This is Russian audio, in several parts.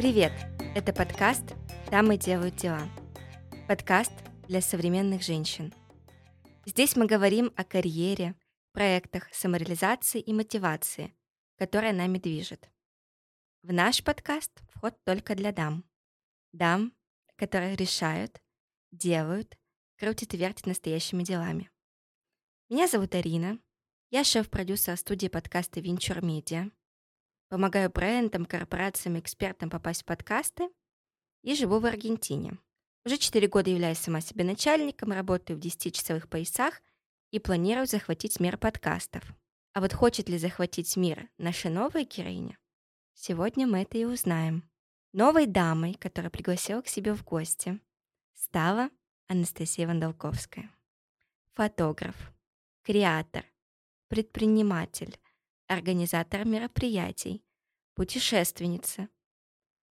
Привет! Это подкаст «Дамы делают дела». Подкаст для современных женщин. Здесь мы говорим о карьере, проектах, самореализации и мотивации, которая нами движет. В наш подкаст вход только для дам. Дам, которые решают, делают, крутят и вертят настоящими делами. Меня зовут Арина. Я шеф-продюсер студии подкаста Venture Media. Помогаю брендам, корпорациям, экспертам попасть в подкасты и живу в Аргентине. Уже 4 года являюсь сама себе начальником, работаю в 10-часовых поясах и планирую захватить мир подкастов. А вот хочет ли захватить мир наша новая героиня? Сегодня мы это и узнаем. Новой дамой, которая пригласила к себе в гости, стала Анастасия Вандалковская. Фотограф, креатор, предприниматель, организатор мероприятий, путешественница.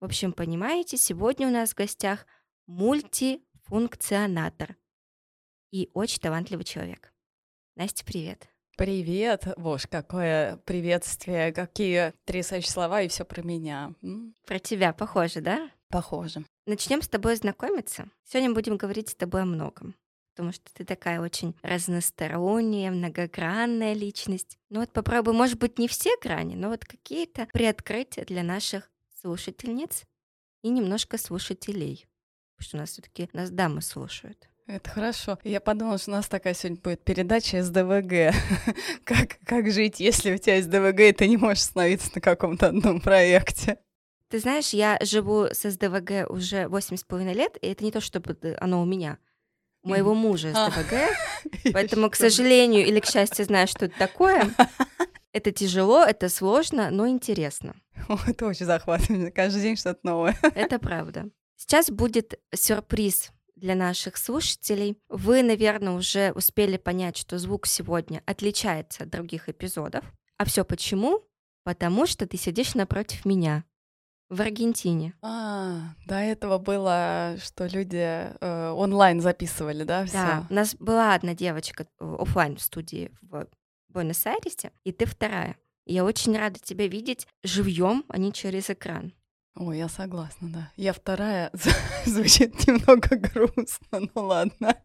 В общем, понимаете, сегодня у нас в гостях мультифункционатор и очень талантливый человек. Настя, привет. Привет, Боже, какое приветствие, какие потрясающие слова, и все про меня. Про тебя похоже, да? Похоже. Начнем с тобой знакомиться. Сегодня будем говорить с тобой о многом потому что ты такая очень разносторонняя, многогранная личность. Ну вот попробуй, может быть, не все грани, но вот какие-то приоткрытия для наших слушательниц и немножко слушателей. Потому что у нас все таки нас дамы слушают. Это хорошо. Я подумала, что у нас такая сегодня будет передача из ДВГ. как, как жить, если у тебя есть ДВГ, и ты не можешь остановиться на каком-то одном проекте? Ты знаешь, я живу с СДВГ уже восемь с половиной лет, и это не то, чтобы оно у меня моего мужа с ДВГ. Поэтому, к сожалению или к счастью, знаю, что это такое. Это тяжело, это сложно, но интересно. это очень захватывающе. Каждый день что-то новое. Это правда. Сейчас будет сюрприз для наших слушателей. Вы, наверное, уже успели понять, что звук сегодня отличается от других эпизодов. А все почему? Потому что ты сидишь напротив меня в Аргентине. А, до этого было, что люди э, онлайн записывали, да? Всё? Да, у нас была одна девочка э, офлайн в студии в Буэнос-Айресе, и ты вторая. Я очень рада тебя видеть живьем, а не через экран. Ой, я согласна, да. Я вторая звучит немного грустно, ну ладно.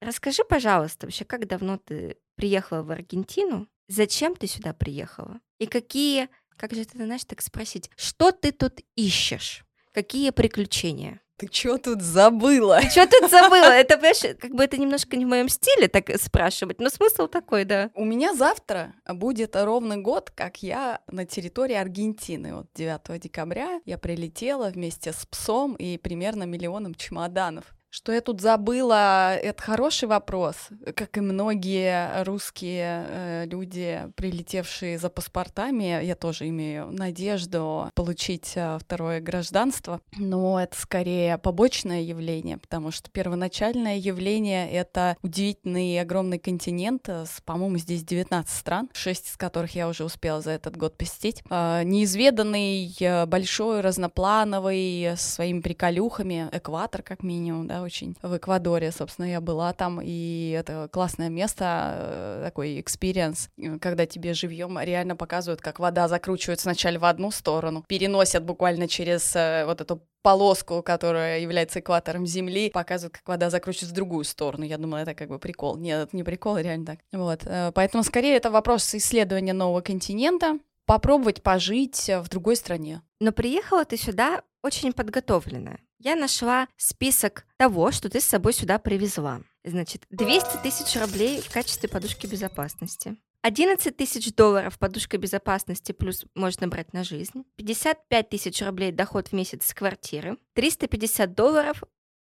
Расскажи, пожалуйста, вообще, как давно ты приехала в Аргентину? Зачем ты сюда приехала? И какие, как же ты знаешь, так спросить, что ты тут ищешь? Какие приключения? Ты что тут забыла? Ты что тут забыла? Это, понимаешь, как бы это немножко не в моем стиле так спрашивать, но смысл такой, да. У меня завтра будет ровно год, как я на территории Аргентины. Вот 9 декабря я прилетела вместе с псом и примерно миллионом чемоданов. Что я тут забыла, это хороший вопрос. Как и многие русские э, люди, прилетевшие за паспортами, я тоже имею надежду получить э, второе гражданство. Но это скорее побочное явление, потому что первоначальное явление — это удивительный огромный континент, э, с, по-моему, здесь 19 стран, 6 из которых я уже успела за этот год посетить. Э, неизведанный, э, большой, разноплановый, со своими приколюхами, экватор как минимум, да, очень в Эквадоре, собственно, я была там, и это классное место, э, такой experience, когда тебе живьем реально показывают, как вода закручивается сначала в одну сторону, переносят буквально через э, вот эту полоску, которая является экватором Земли, показывают, как вода закручивается в другую сторону. Я думала, это как бы прикол. Нет, это не прикол, реально так. Вот. Э, поэтому скорее это вопрос исследования нового континента, попробовать пожить в другой стране. Но приехала ты сюда очень подготовленная. Я нашла список того, что ты с собой сюда привезла. Значит, 200 тысяч рублей в качестве подушки безопасности. 11 тысяч долларов подушка безопасности плюс можно брать на жизнь. 55 тысяч рублей доход в месяц с квартиры. 350 долларов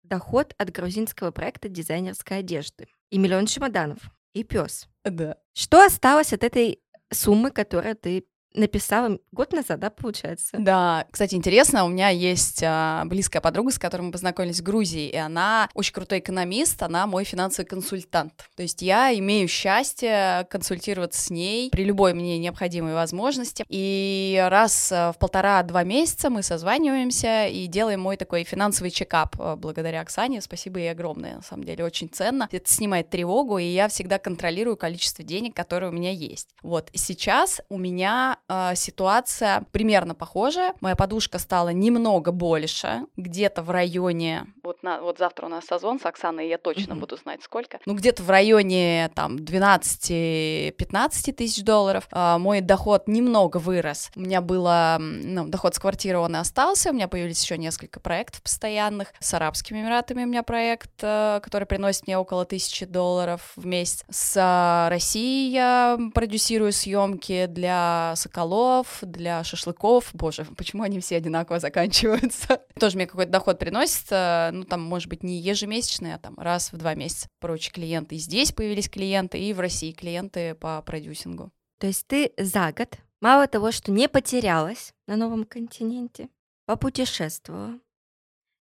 доход от грузинского проекта дизайнерской одежды. И миллион чемоданов. И пес. Да. Что осталось от этой суммы, которую ты написала год назад, да, получается? Да, кстати, интересно, у меня есть а, близкая подруга, с которой мы познакомились в Грузии, и она очень крутой экономист, она мой финансовый консультант. То есть я имею счастье консультироваться с ней при любой мне необходимой возможности, и раз а, в полтора-два месяца мы созваниваемся и делаем мой такой финансовый чекап а, благодаря Оксане, спасибо ей огромное, на самом деле, очень ценно. Это снимает тревогу, и я всегда контролирую количество денег, которые у меня есть. Вот, сейчас у меня э, ситуация примерно похожая. Моя подушка стала немного больше, где-то в районе... Вот, на, вот завтра у нас созвон с Оксаной, и я точно mm-hmm. буду знать сколько. Ну, где-то в районе там 12-15 тысяч долларов. Э, мой доход немного вырос. У меня было... Ну, доход с квартиры он и остался. У меня появились еще несколько проектов постоянных. С Арабскими Эмиратами у меня проект, э, который приносит мне около тысячи долларов в месяц. С э, Россией я продюсирую съемки для соколов, для шашлыков. Боже, почему они все одинаково заканчиваются? Тоже мне какой-то доход приносит, ну, там, может быть, не ежемесячный, а там раз в два месяца. Прочие клиенты. И здесь появились клиенты, и в России клиенты по продюсингу. То есть ты за год мало того, что не потерялась на новом континенте, попутешествовала,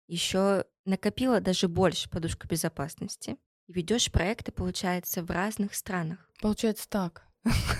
еще накопила даже больше подушку безопасности и ведешь проекты, получается, в разных странах. Получается так.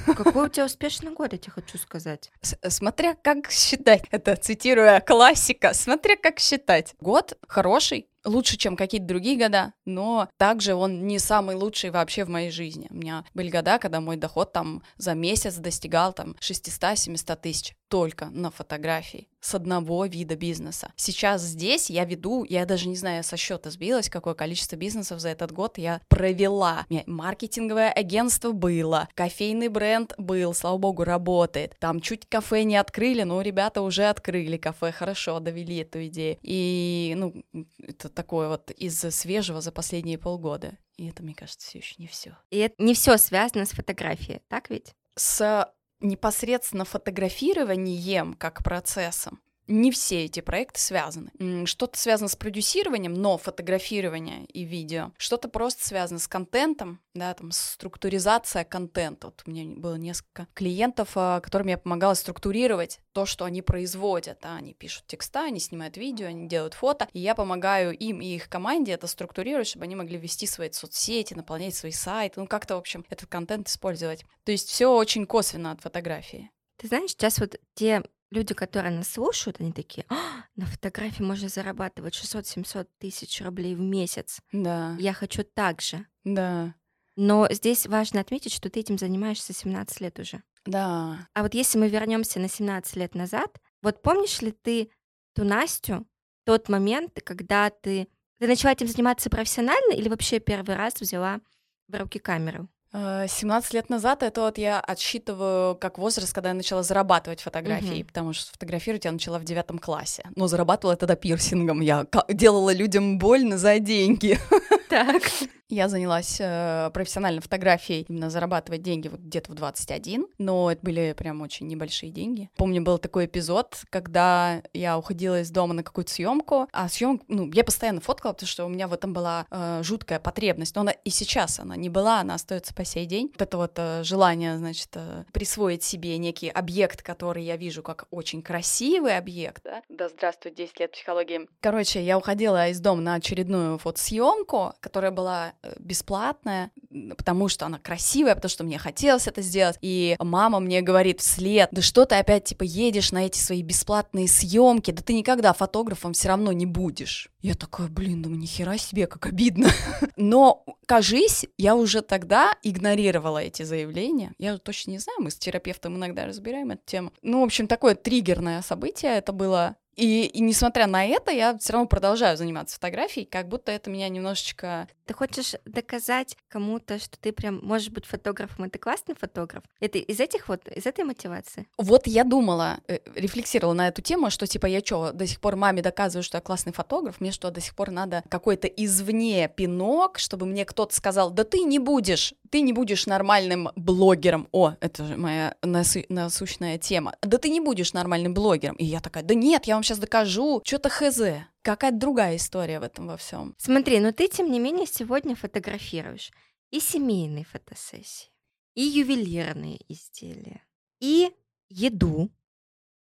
Какой у тебя успешный год, я тебе хочу сказать. С смотря как считать, это цитируя классика, смотря как считать. Год хороший, лучше, чем какие-то другие года, но также он не самый лучший вообще в моей жизни. У меня были года, когда мой доход там за месяц достигал там 600-700 тысяч только на фотографии с одного вида бизнеса. Сейчас здесь я веду, я даже не знаю, со счета сбилась, какое количество бизнесов за этот год я провела. У меня маркетинговое агентство было, кофейный бренд был, слава богу, работает. Там чуть кафе не открыли, но ребята уже открыли кафе, хорошо, довели эту идею. И, ну, это такое вот из свежего за последние полгода. И это, мне кажется, все еще не все. И это не все связано с фотографией, так ведь? С непосредственно фотографированием как процессом не все эти проекты связаны. Что-то связано с продюсированием, но фотографирование и видео. Что-то просто связано с контентом, да, там структуризация контента. Вот у меня было несколько клиентов, а, которым я помогала структурировать то, что они производят. Да. Они пишут текста, они снимают видео, они делают фото, и я помогаю им и их команде это структурировать, чтобы они могли вести свои соцсети, наполнять свои сайты, ну как-то, в общем, этот контент использовать. То есть все очень косвенно от фотографии. Ты знаешь, сейчас вот те люди, которые нас слушают, они такие, а, на фотографии можно зарабатывать 600-700 тысяч рублей в месяц. Да. Я хочу так же. Да. Но здесь важно отметить, что ты этим занимаешься 17 лет уже. Да. А вот если мы вернемся на 17 лет назад, вот помнишь ли ты ту Настю, тот момент, когда ты, ты начала этим заниматься профессионально или вообще первый раз взяла в руки камеру? 17 лет назад это вот я отсчитываю как возраст, когда я начала зарабатывать фотографии, mm-hmm. потому что фотографировать я начала в девятом классе. Но зарабатывала тогда пирсингом. Я делала людям больно за деньги. Так. Я занялась э, профессиональной фотографией, именно зарабатывать деньги вот где-то в 21, но это были прям очень небольшие деньги. Помню, был такой эпизод, когда я уходила из дома на какую-то съемку, а съемку, ну, я постоянно фоткала, потому что у меня в этом была э, жуткая потребность, но она и сейчас она не была, она остается по сей день. Вот это вот э, желание, значит, э, присвоить себе некий объект, который я вижу как очень красивый объект, да? Да здравствует 10 лет психологии. Короче, я уходила из дома на очередную фотосъемку, которая была Э, бесплатная, потому что она красивая, потому что мне хотелось это сделать. И мама мне говорит вслед, да что ты опять типа едешь на эти свои бесплатные съемки, да ты никогда фотографом все равно не будешь. Я такая, блин, думаю, нихера себе, как обидно. Но, кажись, я уже тогда игнорировала эти заявления. Я точно не знаю, мы с терапевтом иногда разбираем эту тему. Ну, в общем, такое триггерное событие это было. И, и несмотря на это, я все равно продолжаю заниматься фотографией, как будто это меня немножечко... Ты хочешь доказать кому-то, что ты прям можешь быть фотографом, и ты классный фотограф? Это из этих вот, из этой мотивации? Вот я думала, э, рефлексировала на эту тему, что типа я что, до сих пор маме доказываю, что я классный фотограф, мне что, до сих пор надо какой-то извне пинок, чтобы мне кто-то сказал, да ты не будешь, ты не будешь нормальным блогером. О, это же моя насу- насущная тема. Да ты не будешь нормальным блогером. И я такая, да нет, я вам сейчас докажу, что-то хз. Какая-то другая история в этом во всем. Смотри, но ты, тем не менее, сегодня фотографируешь и семейные фотосессии, и ювелирные изделия, и еду,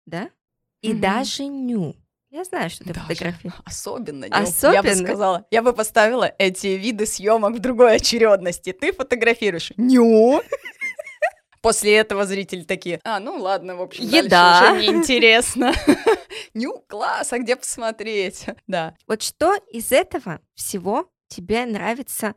да, и mm-hmm. даже ню. Я знаю, что ты фотографируешь. Особенно. Особенно? Я бы сказала, я бы поставила эти виды съемок в другой очередности. Ты фотографируешь ню, После этого зрители такие, а, ну ладно, в общем, Еда. уже неинтересно. Ню, класс, а где посмотреть? Да. Вот что из этого всего тебе нравится,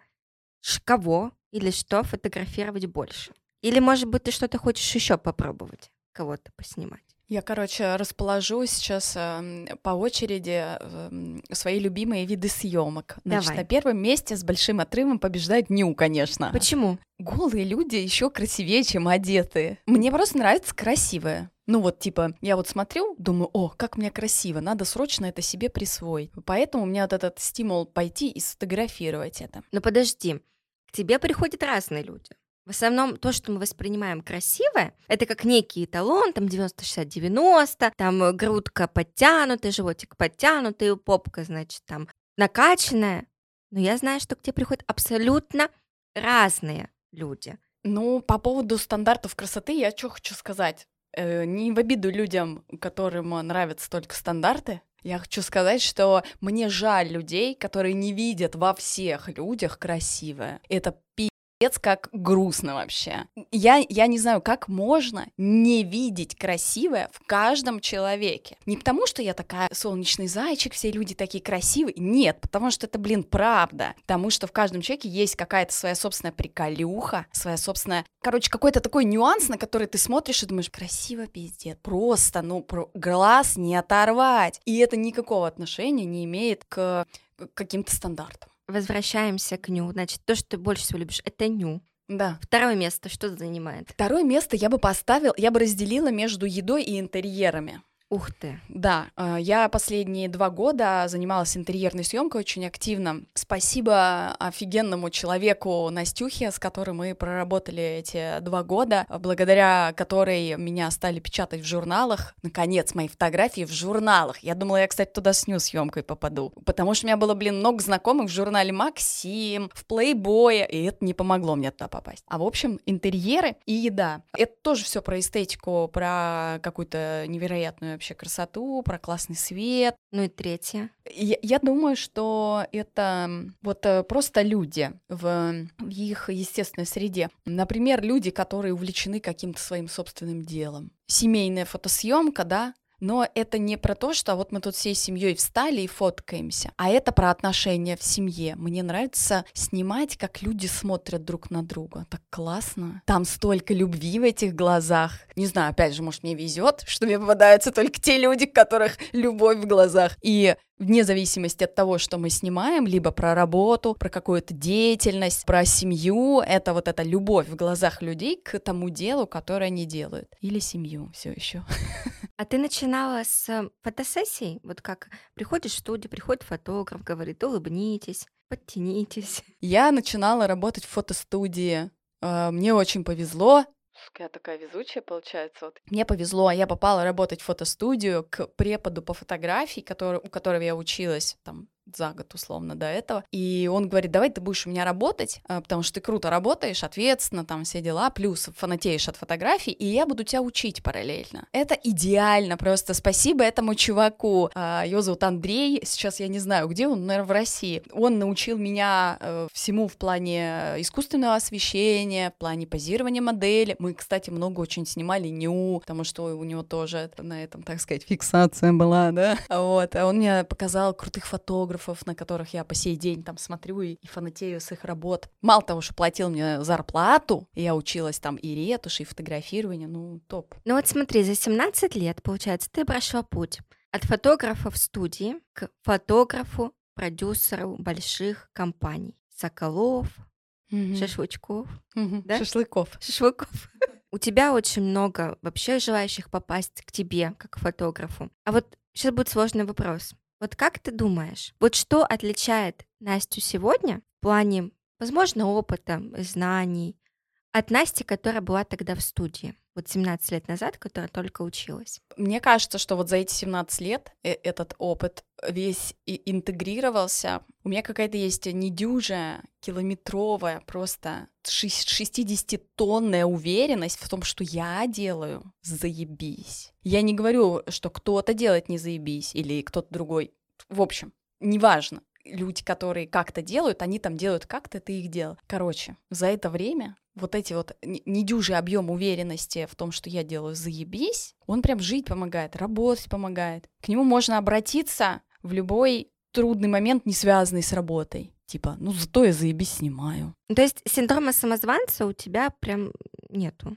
кого или что фотографировать больше? Или, может быть, ты что-то хочешь еще попробовать? кого-то поснимать? Я, короче, расположу сейчас э, по очереди э, свои любимые виды съемок. Значит, Давай. на первом месте с большим отрывом побеждает ню, конечно. Почему? Голые люди еще красивее, чем одетые. Мне просто нравится красивое. Ну вот, типа, я вот смотрю, думаю, о, как мне красиво, надо срочно это себе присвоить. Поэтому у меня вот этот стимул пойти и сфотографировать это. Но подожди, к тебе приходят разные люди. В основном то, что мы воспринимаем красивое, это как некий эталон, там 90-60-90, там э, грудка подтянутая, животик подтянутый, попка, значит, там накачанная. Но я знаю, что к тебе приходят абсолютно разные люди. Ну, по поводу стандартов красоты я что хочу сказать. Э, не в обиду людям, которым нравятся только стандарты. Я хочу сказать, что мне жаль людей, которые не видят во всех людях красивое. Это пи***ц как грустно вообще. Я, я не знаю, как можно не видеть красивое в каждом человеке. Не потому, что я такая солнечный зайчик, все люди такие красивые. Нет, потому что это, блин, правда. Потому что в каждом человеке есть какая-то своя собственная приколюха, своя собственная... Короче, какой-то такой нюанс, на который ты смотришь и думаешь, красиво пиздец. Просто, ну, про... глаз не оторвать. И это никакого отношения не имеет к каким-то стандартам. Возвращаемся к ню. Значит, то, что ты больше всего любишь, это ню. Да. Второе место что занимает? Второе место я бы поставил, я бы разделила между едой и интерьерами. Ух ты. Да, э, я последние два года занималась интерьерной съемкой очень активно. Спасибо офигенному человеку Настюхе, с которым мы проработали эти два года, благодаря которой меня стали печатать в журналах. Наконец, мои фотографии в журналах. Я думала, я, кстати, туда с ню съемкой попаду. Потому что у меня было, блин, много знакомых в журнале Максим, в Плейбое, и это не помогло мне туда попасть. А в общем, интерьеры и еда. Это тоже все про эстетику, про какую-то невероятную вообще красоту, про классный свет. Ну и третье. Я, я думаю, что это вот э, просто люди в, в их естественной среде. Например, люди, которые увлечены каким-то своим собственным делом. Семейная фотосъемка, да, но это не про то, что вот мы тут всей семьей встали и фоткаемся, а это про отношения в семье. Мне нравится снимать, как люди смотрят друг на друга. Так классно. Там столько любви в этих глазах. Не знаю, опять же, может, мне везет, что мне попадаются только те люди, у которых любовь в глазах. И вне зависимости от того, что мы снимаем, либо про работу, про какую-то деятельность, про семью, это вот эта любовь в глазах людей к тому делу, которое они делают. Или семью все еще. А ты начинала с фотосессий? Вот как приходишь в студию, приходит фотограф, говорит, улыбнитесь, подтянитесь. Я начинала работать в фотостудии. Э, Мне очень повезло. Я такая везучая, получается. Вот. Мне повезло, я попала работать в фотостудию к преподу по фотографии, который, у которого я училась там за год условно до этого. И он говорит, давай ты будешь у меня работать, э, потому что ты круто работаешь, ответственно, там все дела, плюс фанатеешь от фотографий, и я буду тебя учить параллельно. Это идеально, просто спасибо этому чуваку. А, Его зовут Андрей, сейчас я не знаю, где он, наверное, в России. Он научил меня э, всему в плане искусственного освещения, в плане позирования модели. Мы, кстати, много очень снимали ню, потому что у него тоже на этом, так сказать, фиксация была, да. Вот, а он мне показал крутых фотографов, на которых я по сей день там смотрю и, и фанатею с их работ. Мало того, что платил мне зарплату, я училась там и ретушь, и фотографирование, ну, топ. Ну вот смотри, за 17 лет, получается, ты прошла путь от фотографа в студии к фотографу, продюсеру больших компаний. Соколов, Мгм. шашлычков, Мгм. да? Шашлыков. шашлыков. У тебя очень много вообще желающих попасть к тебе, как к фотографу. А вот сейчас будет сложный вопрос. Вот как ты думаешь, вот что отличает Настю сегодня в плане, возможно, опыта, знаний от Насти, которая была тогда в студии, вот 17 лет назад, которая только училась? Мне кажется, что вот за эти 17 лет э- этот опыт весь и интегрировался. У меня какая-то есть недюжая, километровая, просто шесть- 60-тонная уверенность в том, что я делаю заебись. Я не говорю, что кто-то делает не заебись или кто-то другой. В общем, неважно. Люди, которые как-то делают, они там делают как-то, ты их делал. Короче, за это время вот эти вот недюжий объем уверенности в том, что я делаю заебись, он прям жить помогает, работать помогает. К нему можно обратиться в любой трудный момент, не связанный с работой. Типа, ну зато я заебись снимаю. То есть синдрома самозванца у тебя прям нету.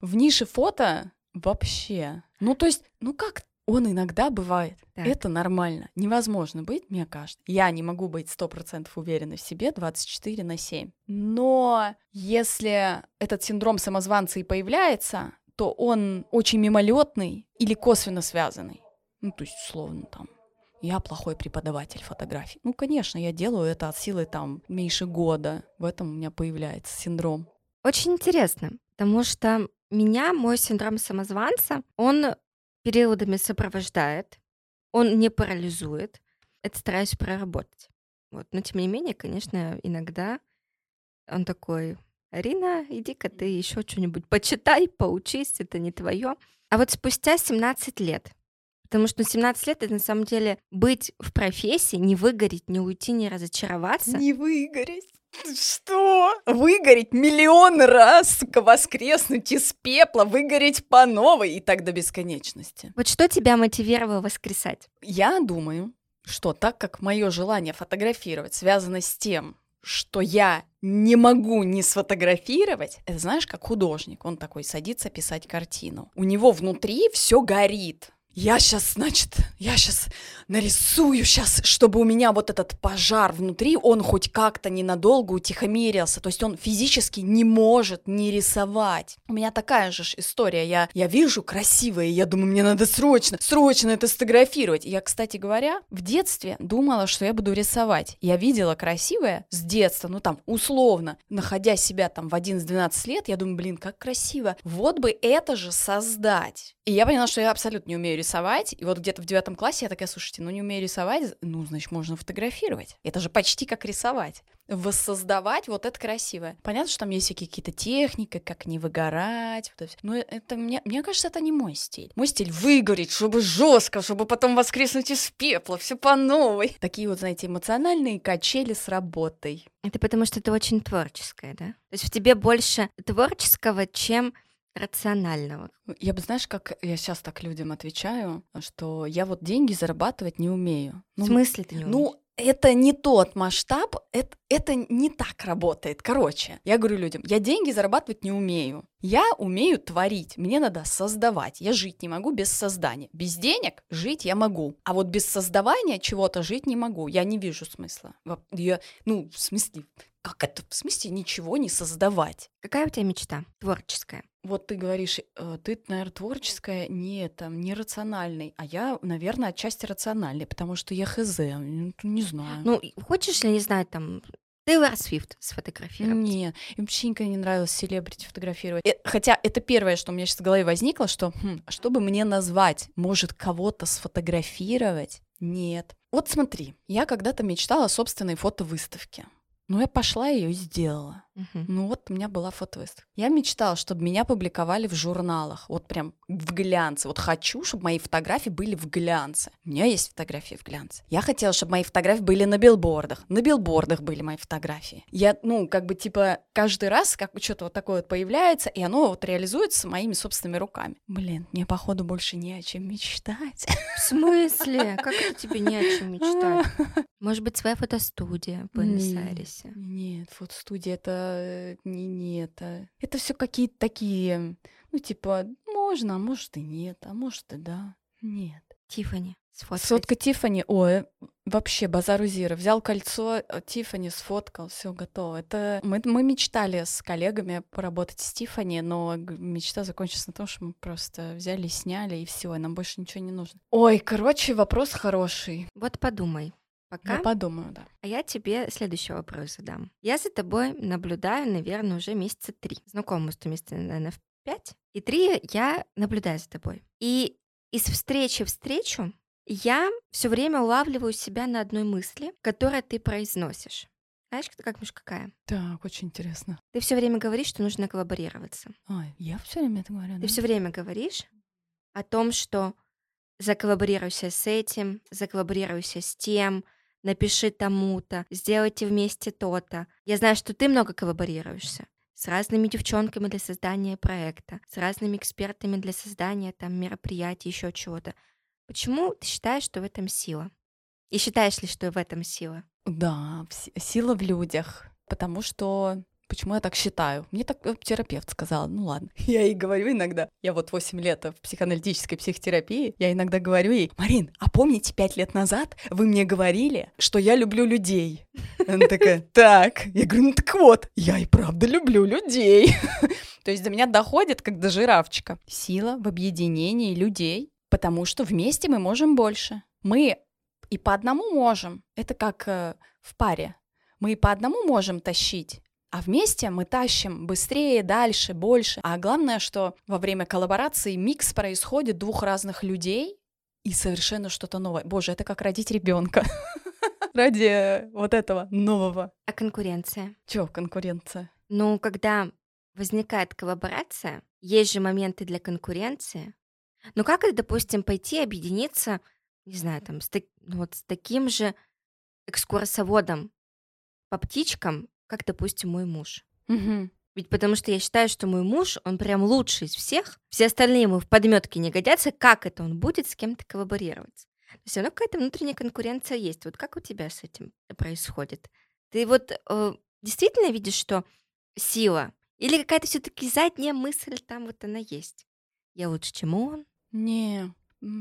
В нише фото Вообще. Ну, то есть, ну как он иногда бывает. Так. Это нормально. Невозможно быть, мне кажется. Я не могу быть сто процентов уверенной в себе 24 на 7. Но если этот синдром самозванца и появляется, то он очень мимолетный или косвенно связанный. Ну, то есть, условно, там, я плохой преподаватель фотографий. Ну, конечно, я делаю это от силы там меньше года. В этом у меня появляется синдром. Очень интересно, потому что меня мой синдром самозванца, он периодами сопровождает, он не парализует. Это стараюсь проработать. Вот. Но тем не менее, конечно, иногда он такой, Арина, иди-ка ты еще что-нибудь почитай, поучись, это не твое. А вот спустя 17 лет, потому что 17 лет это на самом деле быть в профессии, не выгореть, не уйти, не разочароваться. Не выгореть. Что? Выгореть миллион раз, воскреснуть из пепла, выгореть по новой и так до бесконечности. Вот что тебя мотивировало воскресать? Я думаю, что так как мое желание фотографировать связано с тем, что я не могу не сфотографировать, это знаешь, как художник, он такой садится писать картину. У него внутри все горит. Я сейчас, значит, я сейчас нарисую сейчас, чтобы у меня вот этот пожар внутри, он хоть как-то ненадолго утихомирился. То есть он физически не может не рисовать. У меня такая же история. Я, я вижу красивое, я думаю, мне надо срочно, срочно это сфотографировать. Я, кстати говоря, в детстве думала, что я буду рисовать. Я видела красивое с детства, ну там, условно, находя себя там в 11-12 лет, я думаю, блин, как красиво. Вот бы это же создать. И я поняла, что я абсолютно не умею рисовать. И вот где-то в девятом классе я такая, слушайте, ну не умею рисовать, ну, значит, можно фотографировать. Это же почти как рисовать. Воссоздавать вот это красивое. Понятно, что там есть какие-то техники, как не выгорать. Вот это. Но это мне, мне кажется, это не мой стиль. Мой стиль выгореть, чтобы жестко, чтобы потом воскреснуть из пепла, все по новой. Такие вот, знаете, эмоциональные качели с работой. Это потому что ты очень творческая, да? То есть в тебе больше творческого, чем рационального. Я бы, знаешь, как я сейчас так людям отвечаю, что я вот деньги зарабатывать не умею. В смысле ты не умеешь? Ну, это не тот масштаб, это, это не так работает. Короче, я говорю людям, я деньги зарабатывать не умею. Я умею творить, мне надо создавать. Я жить не могу без создания. Без денег жить я могу, а вот без создавания чего-то жить не могу. Я не вижу смысла. Я, ну, в смысле, как это? В смысле ничего не создавать? Какая у тебя мечта творческая? Вот ты говоришь, э, ты, наверное, творческая, не там, не рациональный, а я, наверное, отчасти рациональный, потому что я хз, не знаю. Ну, и хочешь ли, не знаю, там, Тейлор Свифт сфотографировать? Нет, им вообще никогда не нравилось селебрити фотографировать. Э, Хотя это первое, что у меня сейчас в голове возникло, что хм, чтобы мне назвать, может кого-то сфотографировать? Нет. Вот смотри, я когда-то мечтала о собственной фотовыставке. Ну, я пошла ее и сделала. Мгм. Ну вот у меня была фотовыставка. Я мечтала, чтобы меня публиковали в журналах, вот прям в глянце. Вот хочу, чтобы мои фотографии были в глянце. У меня есть фотографии в глянце. Я хотела, чтобы мои фотографии были на билбордах. На билбордах были мои фотографии. Я, ну, как бы типа каждый раз как что-то вот такое вот появляется, и оно вот реализуется моими собственными руками. Блин, мне походу больше не о чем мечтать. В смысле? Как это тебе не о чем мечтать? Может быть, своя фотостудия в Буэнос-Айресе? Нет, фотостудия это не, не это. Это все какие-то такие, ну, типа, можно, а может и нет, а может и да. Нет. Тиффани, сфоткать. Сфотка Тифани, ой, вообще базару зира. Взял кольцо, э, Тифани сфоткал, все готово. Это мы, мы мечтали с коллегами поработать с Тифани, но мечта закончилась на том, что мы просто взяли, сняли и все, нам больше ничего не нужно. Ой, короче, вопрос хороший. Вот подумай. Пока. Я подумаю, да. А я тебе следующий вопрос задам. Я за тобой наблюдаю, наверное, уже месяца три. Знакома с тобой наверное, в пять. И три я наблюдаю за тобой. И из встречи в встречу я все время улавливаю себя на одной мысли, которую ты произносишь. Знаешь, как- Миш, какая? Так, очень интересно. Ты все время говоришь, что нужно коллаборироваться. Ой, я все время это говорю, Ты да? все время говоришь о том, что заколлаборируйся с этим, заколлаборируйся с тем, напиши тому-то, сделайте вместе то-то. Я знаю, что ты много коллаборируешься с разными девчонками для создания проекта, с разными экспертами для создания там мероприятий, еще чего-то. Почему ты считаешь, что в этом сила? И считаешь ли, что в этом сила? Да, сила в людях. Потому что почему я так считаю. Мне так э, терапевт сказал, ну ладно. Я ей говорю иногда, я вот 8 лет в психоаналитической психотерапии, я иногда говорю ей, Марин, а помните, 5 лет назад вы мне говорили, что я люблю людей? Она такая, так. Я говорю, ну так вот, я и правда люблю людей. То есть до меня доходит, как до жирафчика. Сила в объединении людей, потому что вместе мы можем больше. Мы и по одному можем. Это как э, в паре. Мы и по одному можем тащить, а вместе мы тащим быстрее, дальше, больше. А главное, что во время коллаборации микс происходит двух разных людей и совершенно что-то новое. Боже, это как родить ребенка ради вот этого нового. А конкуренция? Чё конкуренция? Ну, когда возникает коллаборация, есть же моменты для конкуренции. Ну, как это, допустим, пойти объединиться, не знаю, там, с, так- ну, вот с таким же экскурсоводом по птичкам, как, допустим, мой муж. Мгм. Ведь потому что я считаю, что мой муж, он прям лучший из всех. Все остальные ему в подметке не годятся. Как это он будет с кем-то коллаборировать? Все равно какая-то внутренняя конкуренция есть. Вот как у тебя с этим происходит? Ты вот э, действительно видишь, что сила? Или какая-то все-таки задняя мысль там вот она есть? Я лучше, чем он. Не,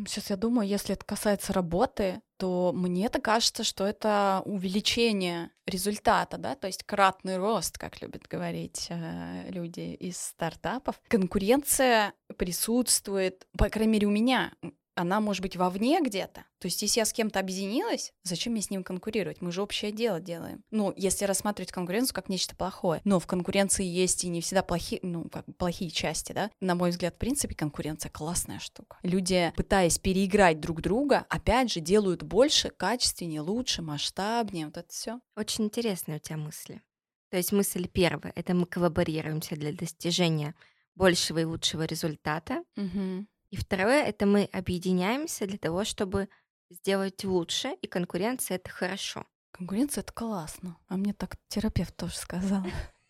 сейчас я думаю, если это касается работы, то мне-то кажется, что это увеличение результата, да, то есть кратный рост, как любят говорить э, люди из стартапов. Конкуренция присутствует, по крайней мере, у меня она может быть вовне где-то. То есть, если я с кем-то объединилась, зачем мне с ним конкурировать? Мы же общее дело делаем. Ну, если рассматривать конкуренцию как нечто плохое. Но в конкуренции есть и не всегда плохие, ну, как бы плохие части, да. На мой взгляд, в принципе, конкуренция классная штука. Люди, пытаясь переиграть друг друга, опять же, делают больше, качественнее, лучше, масштабнее. Вот это все. Очень интересные у тебя мысли. То есть мысль первая — это мы коллаборируемся для достижения большего и лучшего результата. Угу. И второе — это мы объединяемся для того, чтобы сделать лучше, и конкуренция — это хорошо. Конкуренция это классно. А мне так терапевт тоже сказал.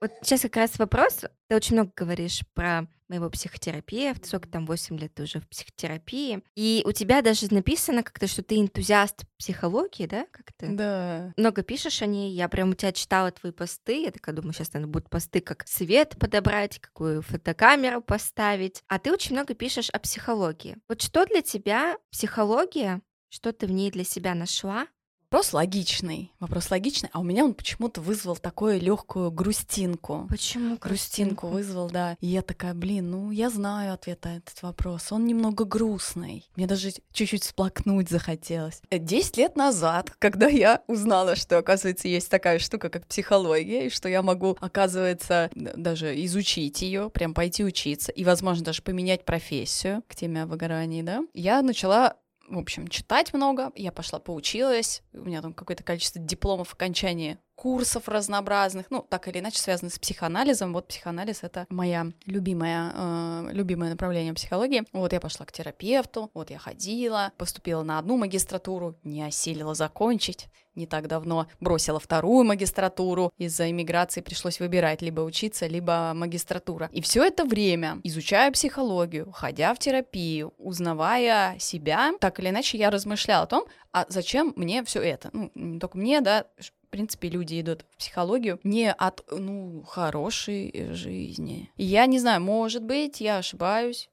Вот сейчас как раз вопрос. Ты очень много говоришь про моего психотерапевта, сколько там 8 лет ты уже в психотерапии. И у тебя даже написано как-то, что ты энтузиаст психологии, да? Как-то Да. много пишешь о ней. Я прям у тебя читала твои посты. Я такая думаю, сейчас, наверное, будут посты, как свет подобрать, какую фотокамеру поставить. А ты очень много пишешь о психологии. Вот что для тебя психология? Что ты в ней для себя нашла? Вопрос логичный. Вопрос логичный, а у меня он почему-то вызвал такую легкую грустинку. Почему Грустинку вызвал, да. И я такая, блин, ну я знаю ответ на этот вопрос. Он немного грустный. Мне даже чуть-чуть всплакнуть захотелось. Десять лет назад, когда я узнала, что, оказывается, есть такая штука, как психология, и что я могу, оказывается, даже изучить ее, прям пойти учиться, и, возможно, даже поменять профессию к теме о выгорании, да, я начала в общем, читать много. Я пошла поучилась. У меня там какое-то количество дипломов окончания курсов разнообразных, ну, так или иначе связаны с психоанализом. Вот психоанализ — это моя любимая, э, любимое направление психологии. Вот я пошла к терапевту, вот я ходила, поступила на одну магистратуру, не осилила закончить, не так давно бросила вторую магистратуру. Из-за иммиграции пришлось выбирать либо учиться, либо магистратура. И все это время, изучая психологию, ходя в терапию, узнавая себя, так или иначе я размышляла о том, а зачем мне все это? Ну, не только мне, да, в принципе, люди идут в психологию не от, ну, хорошей жизни. Я не знаю, может быть, я ошибаюсь,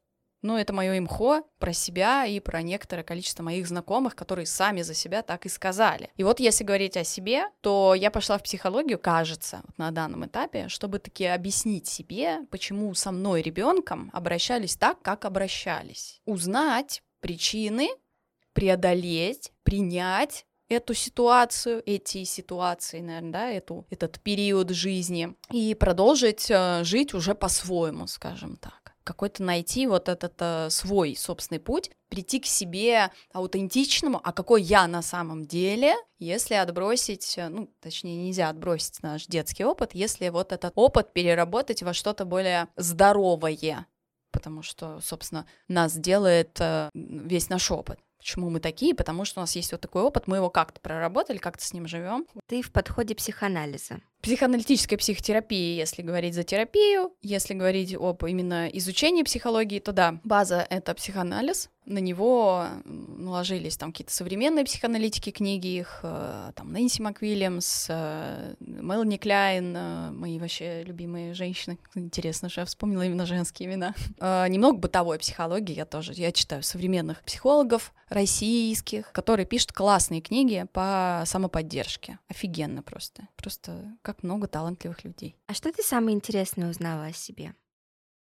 но это мое имхо про себя и про некоторое количество моих знакомых, которые сами за себя так и сказали. И вот если говорить о себе, то я пошла в психологию, кажется, вот на данном этапе, чтобы таки объяснить себе, почему со мной ребенком обращались так, как обращались. Узнать причины, преодолеть, принять эту ситуацию, эти ситуации, наверное, да, эту, этот период жизни и продолжить э, жить уже по-своему, скажем так какой-то найти вот этот э, свой собственный путь, прийти к себе аутентичному, а какой я на самом деле, если отбросить, э, ну, точнее, нельзя отбросить наш детский опыт, если вот этот опыт переработать во что-то более здоровое, потому что, собственно, нас делает э, весь наш опыт. Почему мы такие? Потому что у нас есть вот такой опыт, мы его как-то проработали, как-то с ним живем. Ты в подходе психоанализа. Психоаналитической психотерапии, если говорить за терапию, если говорить об именно изучении психологии, то да, база — это психоанализ, на него наложились там какие-то современные психоаналитики книги их, э, там Нэнси МакВильямс, э, Мелани Кляйн, э, мои вообще любимые женщины. Интересно, что я вспомнила именно женские имена. Немного бытовой психологии я тоже, я читаю современных психологов российских, которые пишут классные книги по самоподдержке. Офигенно просто. Просто как много талантливых людей. А что ты самое интересное узнала о себе?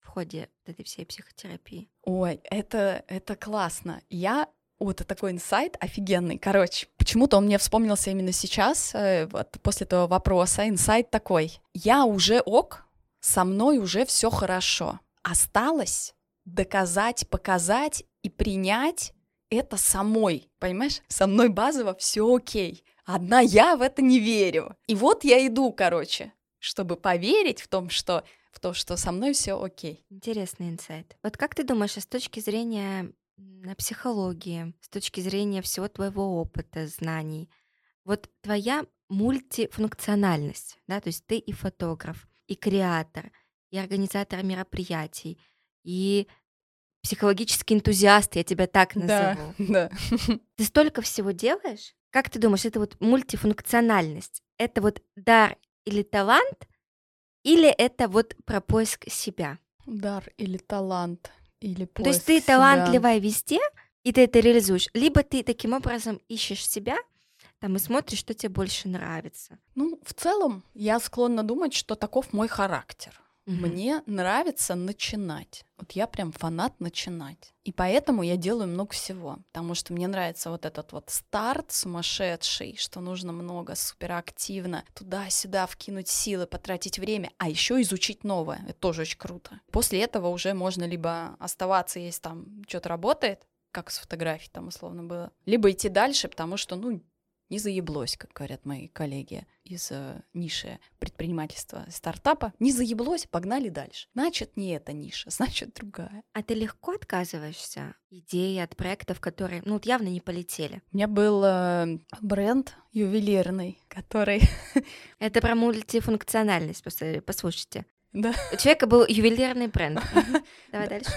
в ходе этой всей психотерапии? Ой, это, это классно. Я вот такой инсайт офигенный. Короче, почему-то он мне вспомнился именно сейчас, э, вот после этого вопроса. Инсайт такой. Я уже ок, со мной уже все хорошо. Осталось доказать, показать и принять это самой. Понимаешь? Со мной базово все окей. Одна я в это не верю. И вот я иду, короче, чтобы поверить в том, что в то, что со мной все окей. Интересный инсайт. Вот как ты думаешь, а с точки зрения на психологии, с точки зрения всего твоего опыта, знаний, вот твоя мультифункциональность, да, то есть ты и фотограф, и креатор, и организатор мероприятий, и психологический энтузиаст, я тебя так назову. Да, да. Ты столько всего делаешь? Как ты думаешь, это вот мультифункциональность? Это вот дар или талант, или это вот про поиск себя? Дар или талант, или поиск То есть ты себя. талантливая везде, и ты это реализуешь. Либо ты таким образом ищешь себя, там и смотришь, что тебе больше нравится. Ну, в целом, я склонна думать, что таков мой характер. Угу. Мне нравится начинать. Вот я прям фанат начинать. И поэтому я делаю много всего. Потому что мне нравится вот этот вот старт сумасшедший, что нужно много, суперактивно, туда-сюда вкинуть силы, потратить время, а еще изучить новое. Это тоже очень круто. После этого уже можно либо оставаться, если там что-то работает, как с фотографией там условно было, либо идти дальше, потому что, ну, не заеблось, как говорят мои коллеги из э, ниши предпринимательства стартапа. Не заеблось, погнали дальше. Значит, не эта ниша, значит, другая. А ты легко отказываешься идеи от проектов, которые, ну, вот явно не полетели? У меня был э, бренд ювелирный, который... Это про мультифункциональность, послушайте. Да. У человека был ювелирный бренд. Давай дальше.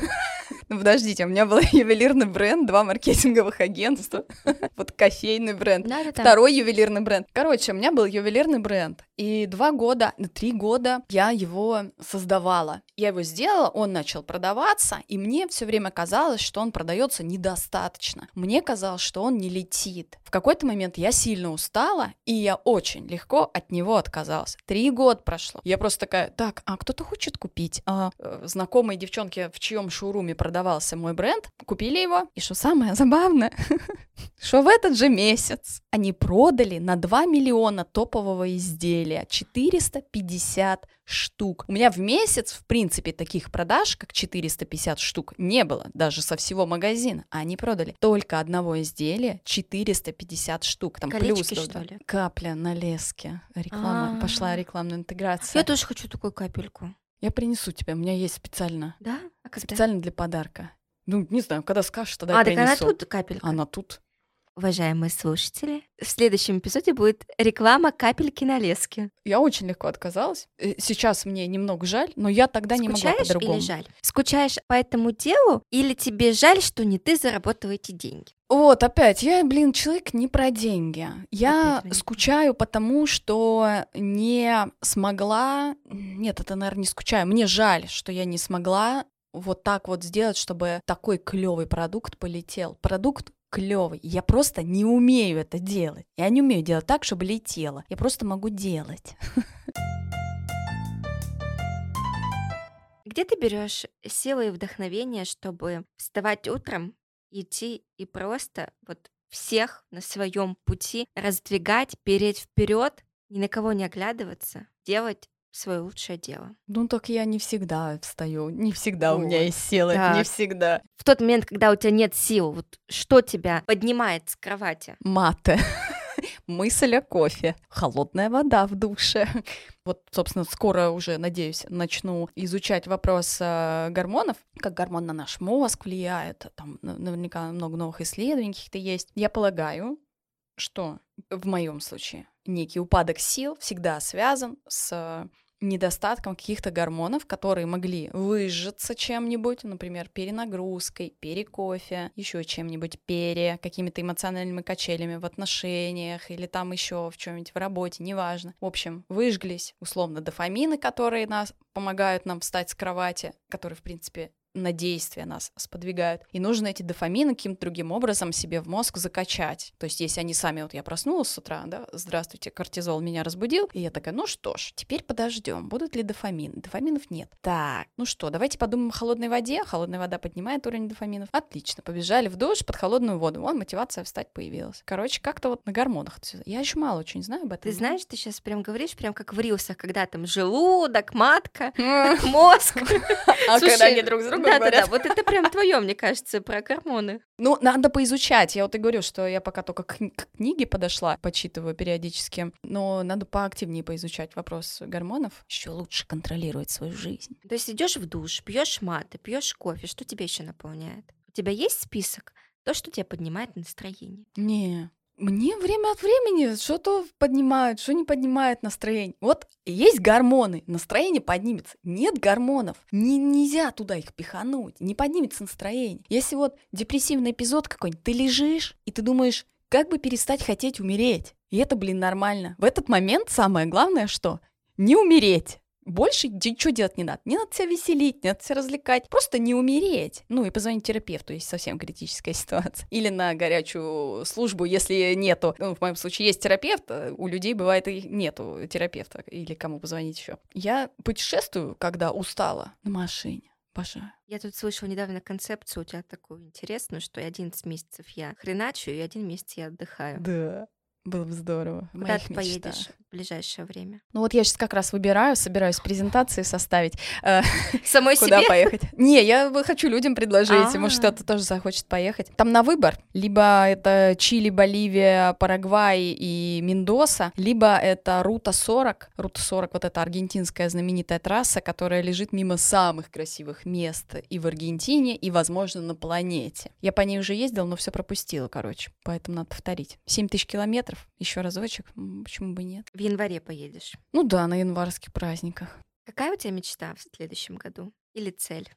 Ну, подождите, у меня был ювелирный бренд, два маркетинговых агентства, вот кофейный бренд, второй ювелирный бренд. Короче, у меня был ювелирный бренд, и два года, ну, три года я его создавала. Я его сделала, он начал продаваться, и мне все время казалось, что он продается недостаточно. Мне казалось, что он не летит. В какой-то момент я сильно устала, и я очень легко от него отказалась. Три года прошло. Я просто такая, так, а кто-то хочет купить? А э, знакомые девчонки, в чьем шоуруме продавался мой бренд, купили его. И что самое забавное, что в этот же месяц они продали на 2 миллиона топового изделия 450 штук. У меня в месяц, в принципе, таких продаж, как 450 штук, не было, даже со всего магазина. А они продали только одного изделия 450 штук. Там Колечки, плюс что ли? капля на леске. Реклама, А-а-а. пошла рекламная интеграция. Я тоже хочу такую капельку. Я принесу тебе, у меня есть специально. Да? А когда? Специально для подарка. Ну, не знаю, когда скажешь, тогда а, я принесу. А, так она тут капелька? Она тут. Уважаемые слушатели, в следующем эпизоде будет реклама капельки на леске. Я очень легко отказалась. Э, сейчас мне немного жаль, но я тогда Скучаешь не могла по-другому. или жаль? Скучаешь по этому делу или тебе жаль, что не ты заработала эти деньги? Вот, опять, я, блин, человек не про деньги. Я опять, скучаю потому, что не смогла... Нет, это, наверное, не скучаю. Мне жаль, что я не смогла вот так вот сделать, чтобы такой клевый продукт полетел. Продукт клевый. Я просто не умею это делать. Я не умею делать так, чтобы летело. Я просто могу делать. Где ты берешь силы и вдохновение, чтобы вставать утром, идти и просто вот всех на своем пути раздвигать, переть вперед, ни на кого не оглядываться, делать свое лучшее дело. Ну так я не всегда встаю, не всегда вот. у меня есть силы, так. не всегда. В тот момент, когда у тебя нет сил, вот что тебя поднимает с кровати? Маты. Мысль о кофе, холодная вода в душе. Вот, собственно, скоро уже, надеюсь, начну изучать вопрос э, гормонов, как гормон на наш мозг влияет. Там наверняка много новых исследований каких-то есть. Я полагаю, что в моем случае некий упадок сил всегда связан с недостатком каких-то гормонов, которые могли выжжаться чем-нибудь, например, перенагрузкой, перекофе, еще чем-нибудь, пере, какими-то эмоциональными качелями в отношениях или там еще в чем-нибудь в работе, неважно. В общем, выжглись условно дофамины, которые нас помогают нам встать с кровати, которые, в принципе, на действия нас сподвигают. И нужно эти дофамины каким-то другим образом себе в мозг закачать. То есть, если они сами, вот я проснулась с утра, да, здравствуйте, кортизол меня разбудил, и я такая, ну что ж, теперь подождем, будут ли дофамины? Дофаминов нет. Так, ну что, давайте подумаем о холодной воде. Холодная вода поднимает уровень дофаминов. Отлично, побежали в душ под холодную воду. Вон мотивация встать появилась. Короче, как-то вот на гормонах. Я еще мало очень знаю об этом. Ты знаешь, ты сейчас прям говоришь, прям как в рилсах, когда там желудок, матка, мозг. А когда они друг с другом да, да, да, вот это прям твое, мне кажется, про гормоны. Ну, надо поизучать. Я вот и говорю, что я пока только к, к книге подошла, почитываю периодически, но надо поактивнее поизучать вопрос гормонов. Еще лучше контролировать свою жизнь. То есть идешь в душ, пьешь маты, пьешь кофе, что тебе еще наполняет? У тебя есть список? То, что тебе поднимает настроение? Не, мне время от времени что-то поднимают, что не поднимает настроение. Вот есть гормоны, настроение поднимется. Нет гормонов, не, нельзя туда их пихануть, не поднимется настроение. Если вот депрессивный эпизод какой-нибудь, ты лежишь, и ты думаешь, как бы перестать хотеть умереть. И это, блин, нормально. В этот момент самое главное, что не умереть. Больше ничего делать не надо. Не надо себя веселить, не надо себя развлекать. Просто не умереть. Ну и позвонить терапевту, если совсем критическая ситуация. Или на горячую службу, если нету. Ну, в моем случае есть терапевт, а у людей бывает и нету терапевта. Или кому позвонить еще. Я путешествую, когда устала на машине. Обожаю. Я тут слышала недавно концепцию у тебя такую интересную, что 11 месяцев я хреначу, и один месяц я отдыхаю. Да. Было бы здорово. Куда ты поедешь в ближайшее время? Ну вот я сейчас как раз выбираю, собираюсь презентации составить. Э, Самой Куда себе? поехать? Не, я хочу людям предложить, может кто-то тоже захочет поехать. Там на выбор. Либо это Чили, Боливия, Парагвай и Мендоса, либо это Рута 40. Рута 40 вот эта аргентинская знаменитая трасса, которая лежит мимо самых красивых мест и в Аргентине, и, возможно, на планете. Я по ней уже ездила, но все пропустила, короче. Поэтому надо повторить. 7 тысяч километров километров. Еще разочек, почему бы нет? В январе поедешь? Ну да, на январских праздниках. Какая у тебя мечта в следующем году? Или цель?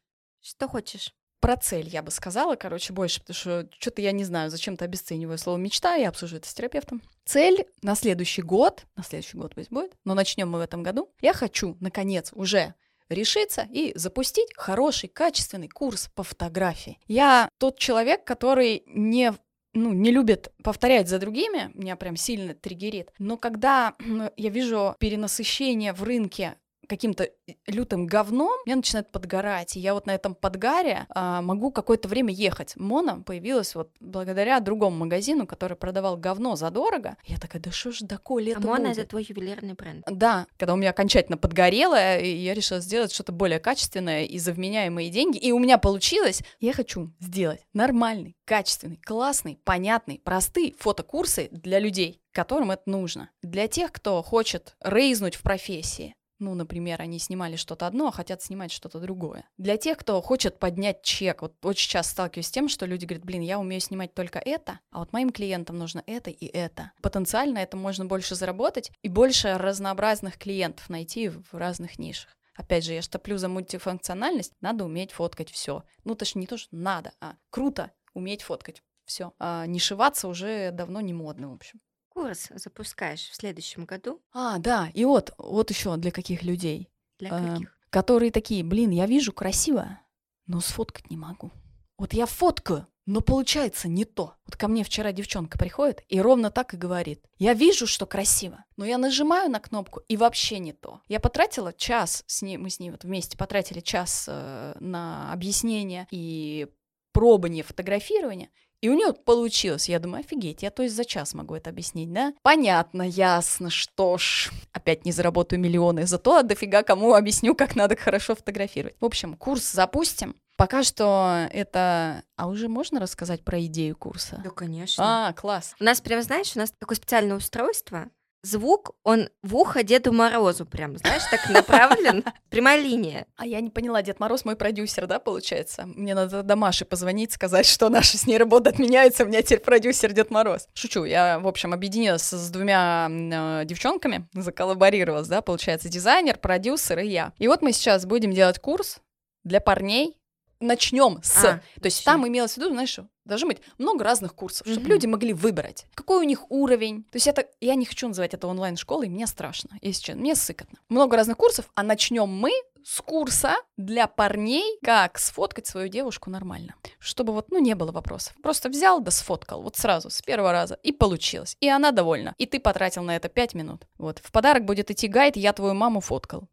Что хочешь? Про цель я бы сказала, короче, больше, потому что что-то я не знаю, зачем-то обесцениваю слово мечта, я обсужу это с терапевтом. Цель на следующий год, на следующий год пусть будет, но начнем мы в этом году. Я хочу, наконец, уже решиться и запустить хороший, качественный курс по фотографии. Я тот человек, который не ну, не любит повторять за другими, меня прям сильно триггерит. Но когда я вижу перенасыщение в рынке каким-то лютым говном, меня начинает подгорать. И я вот на этом подгаре а, могу какое-то время ехать. Мона появилась вот благодаря другому магазину, который продавал говно задорого. Я такая, да что ж доколе а это Мона это твой ювелирный бренд? Да, когда у меня окончательно подгорело, и я решила сделать что-то более качественное и за вменяемые деньги, и у меня получилось. Я хочу сделать нормальный, качественный, классный, понятный, простые фотокурсы для людей, которым это нужно. Для тех, кто хочет рейзнуть в профессии, ну, например, они снимали что-то одно, а хотят снимать что-то другое. Для тех, кто хочет поднять чек, вот очень часто сталкиваюсь с тем, что люди говорят, блин, я умею снимать только это, а вот моим клиентам нужно это и это. Потенциально это можно больше заработать и больше разнообразных клиентов найти в разных нишах. Опять же, я штоплю за мультифункциональность, надо уметь фоткать все. Ну, то не то, что надо, а круто уметь фоткать все. А нишеваться уже давно не модно, в общем курс запускаешь в следующем году. А, да, и вот, вот еще для каких людей. Для каких? Э, которые такие, блин, я вижу красиво, но сфоткать не могу. Вот я фоткаю, но получается не то. Вот ко мне вчера девчонка приходит и ровно так и говорит. Я вижу, что красиво, но я нажимаю на кнопку и вообще не то. Я потратила час с ней, мы с ней вот вместе потратили час э, на объяснение и пробование фотографирования, и у нее получилось. Я думаю, офигеть, я то есть за час могу это объяснить, да? Понятно, ясно, что ж. Опять не заработаю миллионы, зато дофига кому объясню, как надо хорошо фотографировать. В общем, курс запустим. Пока что это... А уже можно рассказать про идею курса? Да, конечно. А, класс. У нас прям, знаешь, у нас такое специальное устройство, звук, он в ухо Деду Морозу прям, знаешь, так направлен. Прямая линия. А я не поняла, Дед Мороз мой продюсер, да, получается? Мне надо до Маши позвонить, сказать, что наша с ней работа отменяется, у меня теперь продюсер Дед Мороз. Шучу, я, в общем, объединилась с двумя э, девчонками, заколлаборировалась, да, получается, дизайнер, продюсер и я. И вот мы сейчас будем делать курс для парней, начнем с. А, То есть там имелось в виду, знаешь, должно быть много разных курсов, чтобы люди могли выбрать, какой у них уровень. То есть это, я не хочу называть это онлайн-школой, мне страшно, если честно, мне сыкотно. Много разных курсов, а начнем мы с курса для парней, как сфоткать свою девушку нормально. Чтобы вот, ну, не было вопросов. Просто взял да сфоткал, вот сразу, с первого раза, и получилось. И она довольна. И ты потратил на это пять минут. Вот. В подарок будет идти гайд «Я твою маму фоткал».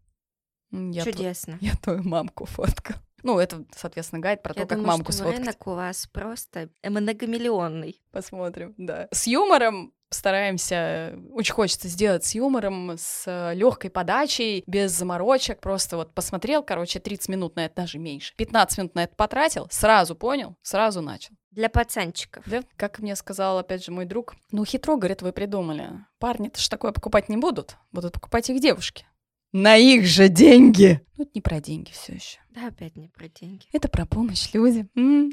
Я, Чудесно. я твою мамку фоткал. Ну, это, соответственно, гайд про Я то, как думаю, мамку что сфоткать. рынок у вас просто многомиллионный. Посмотрим, да. С юмором стараемся, очень хочется сделать с юмором, с легкой подачей, без заморочек, просто вот посмотрел, короче, 30 минут на это, даже меньше, 15 минут на это потратил, сразу понял, сразу начал. Для пацанчиков. Да, как мне сказал, опять же, мой друг, ну, хитро, говорит, вы придумали. Парни-то ж такое покупать не будут, будут покупать их девушки. На их же деньги! Ну, это не про деньги все еще. Да, опять не про деньги. Это про помощь людям.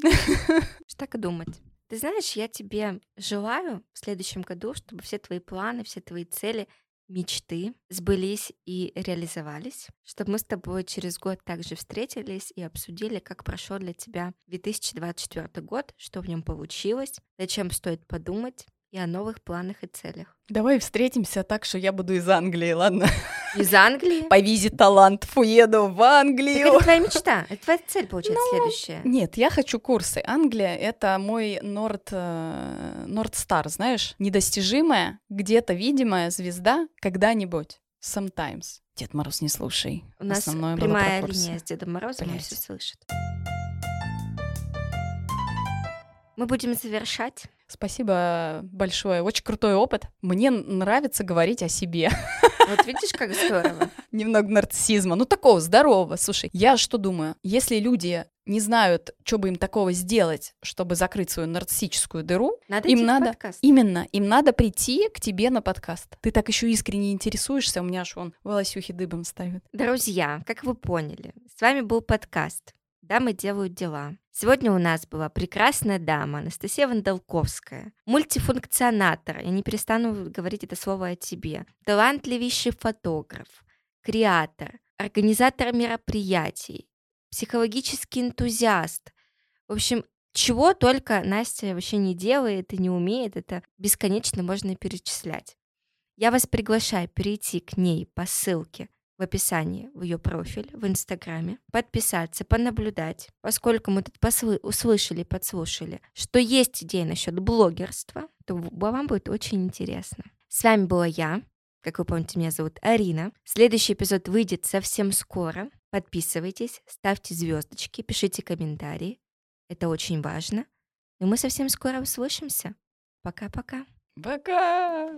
Что так и думать? Ты знаешь, я тебе желаю в следующем году, чтобы все твои планы, все твои цели, мечты сбылись и реализовались, чтобы мы с тобой через год также встретились и обсудили, как прошел для тебя 2024 год, что в нем получилось, зачем стоит подумать и о новых планах и целях. Давай встретимся так, что я буду из Англии, ладно? Из Англии? По визе талантов уеду в Так Англию. это твоя мечта, это твоя цель, получается, следующая. Нет, я хочу курсы. Англия — это мой Норд, Норд Стар, знаешь? Недостижимая, где-то видимая звезда когда-нибудь. Sometimes. Дед Мороз, не слушай. У нас Основное прямая линия с Дедом Морозом, он все слышит. Мы будем завершать. Спасибо большое. Очень крутой опыт. Мне нравится говорить о себе. Вот видишь, как здорово. Немного нарциссизма. Ну, такого здорового. Слушай, я что думаю? Если люди не знают, что бы им такого сделать, чтобы закрыть свою нарциссическую дыру, Надо Им надо подкаст. Именно, им надо прийти к тебе на подкаст. Ты так еще искренне интересуешься, у меня аж он волосюхи дыбом ставит. Друзья, как вы поняли, с вами был подкаст «Дамы делают дела». Сегодня у нас была прекрасная дама Анастасия Вандалковская, мультифункционатор, я не перестану говорить это слово о тебе, талантливейший фотограф, креатор, организатор мероприятий, психологический энтузиаст. В общем, чего только Настя вообще не делает и не умеет, это бесконечно можно перечислять. Я вас приглашаю перейти к ней по ссылке в описании в ее профиль в Инстаграме, подписаться, понаблюдать, поскольку мы тут послы- услышали, подслушали, что есть идеи насчет блогерства, то вам будет очень интересно. С вами была я, как вы помните, меня зовут Арина. Следующий эпизод выйдет совсем скоро. Подписывайтесь, ставьте звездочки, пишите комментарии. Это очень важно. И мы совсем скоро услышимся. Пока-пока. Пока!